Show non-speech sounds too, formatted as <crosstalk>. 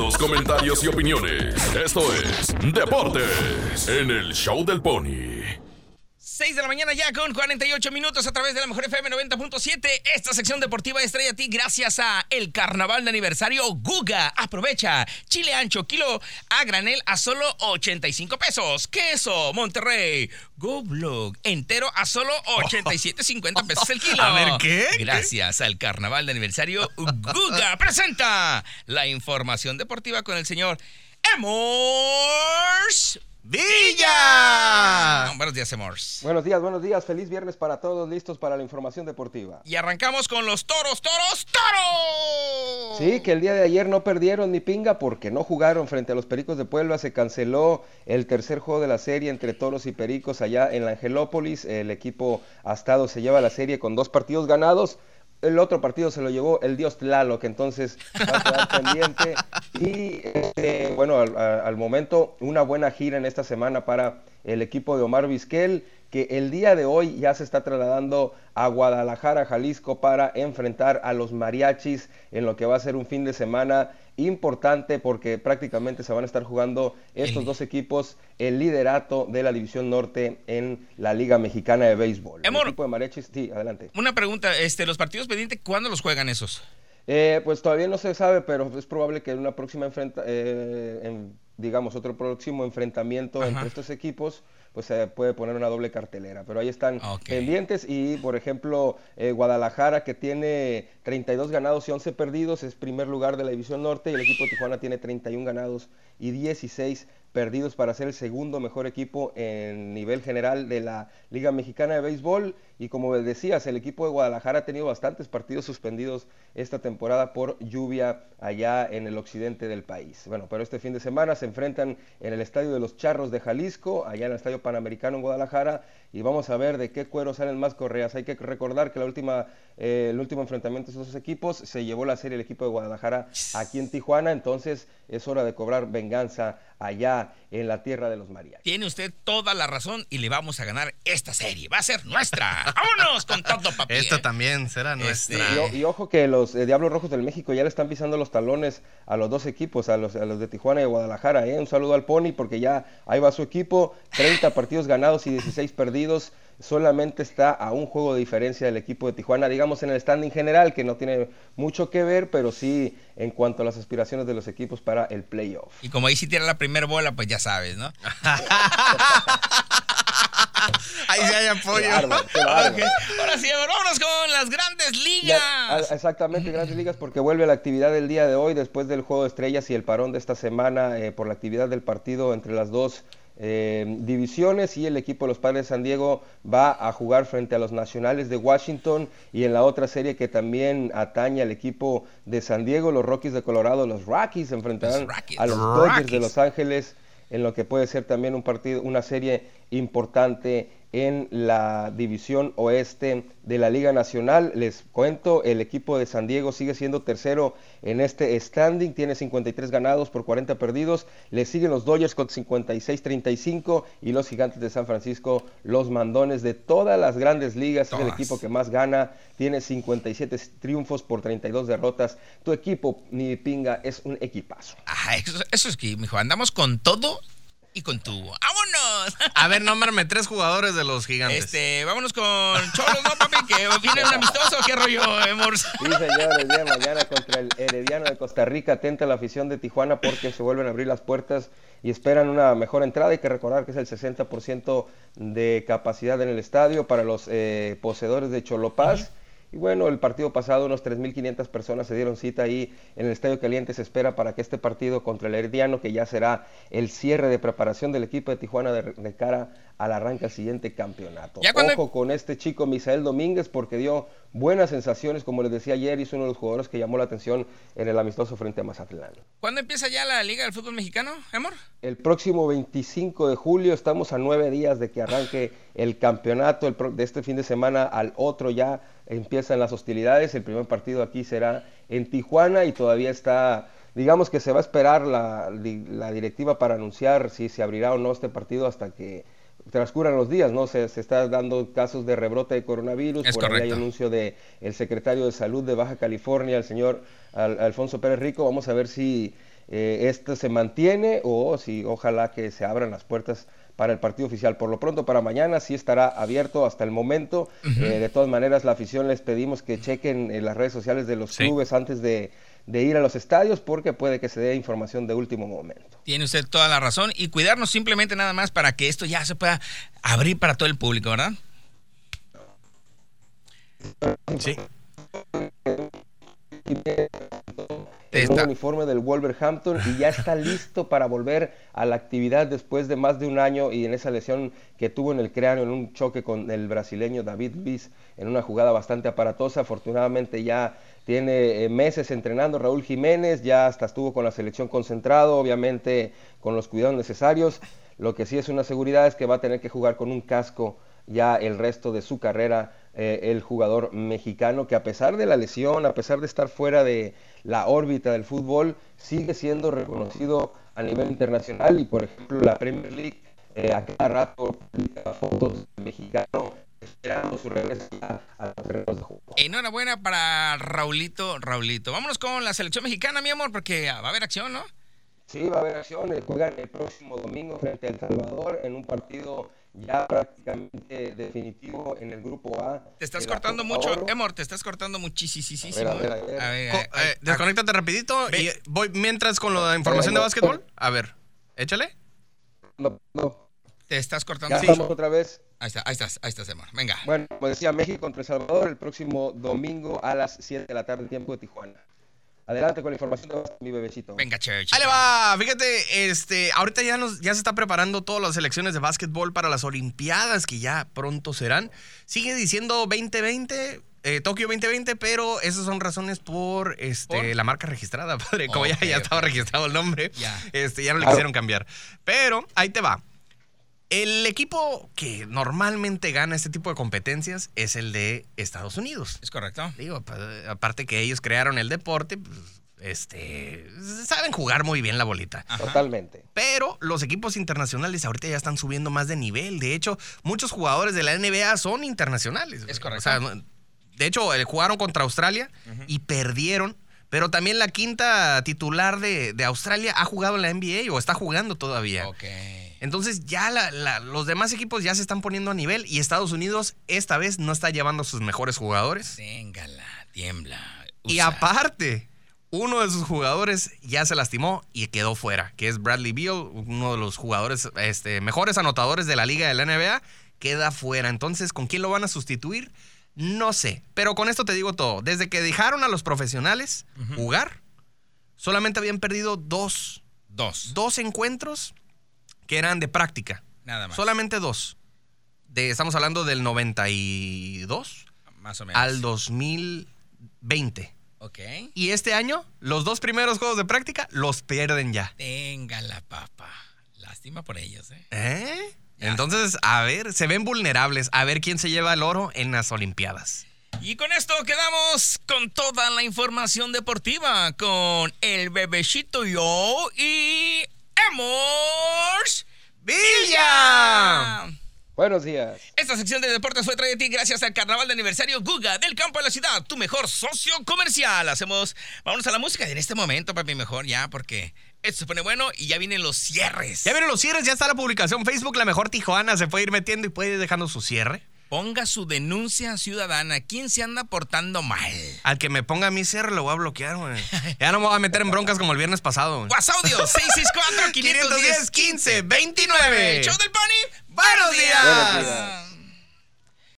Comentarios y opiniones. Esto es Deportes en el Show del Pony. 6 de la mañana ya con 48 minutos a través de la Mejor FM 90.7. Esta sección deportiva estrella a ti gracias a el carnaval de aniversario Guga. Aprovecha. Chile ancho, kilo a granel a solo 85 pesos. Queso, Monterrey. Go Blog entero a solo <laughs> 87.50 pesos el kilo. A ver, ¿qué? Gracias al carnaval de aniversario Guga. <laughs> Presenta la información deportiva con el señor Emors días, Emors. Buenos días, buenos días. Feliz viernes para todos, listos para la información deportiva. Y arrancamos con los toros, toros, toros. Sí, que el día de ayer no perdieron ni pinga porque no jugaron frente a los Pericos de Puebla. Se canceló el tercer juego de la serie entre toros y pericos allá en la Angelópolis. El equipo Astado se lleva la serie con dos partidos ganados. El otro partido se lo llevó el dios Tlaloc, entonces va a quedar <laughs> pendiente. Y este, bueno, al, al, momento, una buena gira en esta semana para el equipo de Omar Vizquel, que el día de hoy ya se está trasladando a Guadalajara, Jalisco, para enfrentar a los mariachis en lo que va a ser un fin de semana importante porque prácticamente se van a estar jugando estos dos equipos el liderato de la División Norte en la Liga Mexicana de Béisbol. Amor, el equipo de mariachis, sí, adelante. Una pregunta, este, los partidos pendientes, ¿cuándo los juegan esos? Eh, pues todavía no se sabe, pero es probable que en una próxima enfrenta, eh, en, digamos, otro próximo enfrentamiento Ajá. entre estos equipos pues se puede poner una doble cartelera. Pero ahí están okay. pendientes y, por ejemplo, eh, Guadalajara, que tiene 32 ganados y 11 perdidos, es primer lugar de la División Norte y el equipo de Tijuana tiene 31 ganados y 16 perdidos para ser el segundo mejor equipo en nivel general de la Liga Mexicana de Béisbol. Y como decías, el equipo de Guadalajara ha tenido bastantes partidos suspendidos esta temporada por lluvia allá en el occidente del país. Bueno, pero este fin de semana se enfrentan en el Estadio de los Charros de Jalisco, allá en el Estadio Panamericano en Guadalajara, y vamos a ver de qué cuero salen más correas. Hay que recordar que la última, eh, el último enfrentamiento de esos equipos se llevó la serie el equipo de Guadalajara aquí en Tijuana, entonces es hora de cobrar venganza allá en la tierra de los mariachis. Tiene usted toda la razón y le vamos a ganar esta serie. Va a ser nuestra. ¡Vámonos con todo, papi! Esta también será nuestra. Este, y, y, ojo que los eh, Diablos Rojos del México ya le están pisando los talones a los dos equipos, a los, a los de Tijuana y Guadalajara. ¿eh? Un saludo al Pony porque ya ahí va su equipo. 30 partidos ganados y 16 perdidos solamente está a un juego de diferencia del equipo de Tijuana, digamos en el standing general, que no tiene mucho que ver, pero sí en cuanto a las aspiraciones de los equipos para el playoff. Y como ahí sí tiene la primera bola, pues ya sabes, ¿no? <laughs> Ahí sí hay apoyo. Okay. Ahora sí, vámonos con las grandes ligas. Ya, exactamente, grandes ligas, porque vuelve la actividad del día de hoy después del juego de estrellas y el parón de esta semana eh, por la actividad del partido entre las dos eh, divisiones y el equipo de los Padres de San Diego va a jugar frente a los Nacionales de Washington y en la otra serie que también atañe al equipo de San Diego, los Rockies de Colorado, los Rockies enfrentarán Los Rockies. a los Dodgers de Los Ángeles en lo que puede ser también un partido, una serie importante en la división oeste de la Liga Nacional. Les cuento, el equipo de San Diego sigue siendo tercero en este standing, tiene 53 ganados por 40 perdidos. Le siguen los Dodgers con 56-35 y los Gigantes de San Francisco, los mandones de todas las grandes ligas. Es el equipo que más gana, tiene 57 triunfos por 32 derrotas. Tu equipo, ni pinga, es un equipazo. Ah, eso, eso es que, mijo, andamos con todo y con tubo. ¡Vámonos! A ver, nómbrame tres jugadores de los gigantes. Este, vámonos con Cholos, ¿no, papi? Que viene un amistoso. ¿Qué rollo, amor? Sí, señores, día de mañana contra el Herediano de Costa Rica, atenta la afición de Tijuana porque se vuelven a abrir las puertas y esperan una mejor entrada. Hay que recordar que es el 60% de capacidad en el estadio para los eh, poseedores de Cholopaz. Y bueno, el partido pasado unos 3.500 personas se dieron cita ahí en el Estadio Caliente. Se espera para que este partido contra el Herediano, que ya será el cierre de preparación del equipo de Tijuana de, de cara al arranque al siguiente campeonato. Ya cuando- Ojo con este chico Misael Domínguez porque dio buenas sensaciones, como les decía ayer, hizo uno de los jugadores que llamó la atención en el amistoso frente a Mazatlán. ¿Cuándo empieza ya la Liga del Fútbol Mexicano, amor? El próximo 25 de julio estamos a nueve días de que arranque el campeonato el pro- de este fin de semana al otro ya empiezan las hostilidades. El primer partido aquí será en Tijuana y todavía está, digamos que se va a esperar la, la directiva para anunciar si se abrirá o no este partido hasta que transcurran los días, ¿no? Se, se está dando casos de rebrote de coronavirus, Es por ahí hay anuncio de el secretario de Salud de Baja California, el señor Al- Alfonso Pérez Rico, vamos a ver si eh, esto se mantiene o si ojalá que se abran las puertas para el partido oficial. Por lo pronto, para mañana sí estará abierto hasta el momento. Eh, de todas maneras, la afición les pedimos que chequen en las redes sociales de los clubes antes de, ir a los estadios porque puede que se dé información de último momento. Tiene usted toda la razón y cuidarnos simplemente nada más para que esto ya se pueda abrir para todo el público, ¿verdad? Sí el uniforme del Wolverhampton y ya está listo para volver a la actividad después de más de un año y en esa lesión que tuvo en el cráneo en un choque con el brasileño David Luiz en una jugada bastante aparatosa. Afortunadamente ya tiene eh, meses entrenando Raúl Jiménez, ya hasta estuvo con la selección concentrado, obviamente con los cuidados necesarios. Lo que sí es una seguridad es que va a tener que jugar con un casco ya el resto de su carrera eh, el jugador mexicano que a pesar de la lesión, a pesar de estar fuera de la órbita del fútbol, sigue siendo reconocido a nivel internacional y por ejemplo la Premier League eh, a cada rato publica fotos de mexicano esperando su regreso a los terrenos de juego. Enhorabuena para Raulito, Raulito. Vámonos con la selección mexicana, mi amor, porque va a haber acción, ¿no? Sí, va a haber acción. Juegan el próximo domingo frente a El Salvador en un partido ya prácticamente definitivo en el grupo A. Te estás cortando mucho, Emor, te estás cortando muchísimo. A ver, a ver, a ver. Eh, desconéctate rapidito y voy mientras con la información de básquetbol. A ver, échale. No, no. Te estás cortando. Ya estamos otra vez. Ahí está, ahí estás, ahí estás, Emor. Venga. Bueno, como decía, México contra El Salvador el próximo domingo a las 7 de la tarde, tiempo de Tijuana. Adelante con la información de mi bebecito. Venga, chévere. Ahí le va. Fíjate, este, ahorita ya, nos, ya se está preparando todas las selecciones de básquetbol para las Olimpiadas que ya pronto serán. Sigue diciendo 2020. Eh, Tokio 2020, pero esas son razones por, este, la marca registrada, <laughs> padre. Como ya, ya estaba registrado el nombre, ya, este, ya no le quisieron cambiar. Pero ahí te va. El equipo que normalmente gana este tipo de competencias es el de Estados Unidos. Es correcto. Digo, aparte que ellos crearon el deporte, pues, este, saben jugar muy bien la bolita. Totalmente. Pero los equipos internacionales ahorita ya están subiendo más de nivel. De hecho, muchos jugadores de la NBA son internacionales. Es correcto. de hecho, eh, jugaron contra Australia y perdieron. Pero también la quinta titular de, de, Australia ha jugado en la NBA o está jugando todavía. Ok. Entonces ya los demás equipos ya se están poniendo a nivel y Estados Unidos esta vez no está llevando a sus mejores jugadores. Téngala, tiembla. Y aparte, uno de sus jugadores ya se lastimó y quedó fuera, que es Bradley Beal, uno de los jugadores este, mejores anotadores de la liga de la NBA, queda fuera. Entonces, ¿con quién lo van a sustituir? No sé, pero con esto te digo todo. Desde que dejaron a los profesionales jugar, solamente habían perdido dos. Dos. Dos encuentros que eran de práctica. Nada más. Solamente dos. De, estamos hablando del 92 más o menos. al 2020. Ok. Y este año, los dos primeros juegos de práctica los pierden ya. Tenga la papa. Lástima por ellos, ¿eh? ¿Eh? Entonces, a ver, se ven vulnerables. A ver quién se lleva el oro en las Olimpiadas. Y con esto quedamos con toda la información deportiva con el bebecito yo y Emors. Buenos días. Esta sección de deportes fue traída a ti gracias al carnaval de aniversario Guga del campo de la ciudad, tu mejor socio comercial. Hacemos, vamos a la música en este momento, papi, mejor ya, porque esto se pone bueno y ya vienen los cierres. Ya vienen los cierres, ya está la publicación Facebook, la mejor Tijuana se puede ir metiendo y puede ir dejando su cierre ponga su denuncia ciudadana. ¿Quién se anda portando mal? Al que me ponga mi cierre lo voy a bloquear, güey. <laughs> Ya no me voy a meter en broncas como el viernes pasado. WhatsApp <laughs> 664-510-1529. Show del Pony. Buenos días.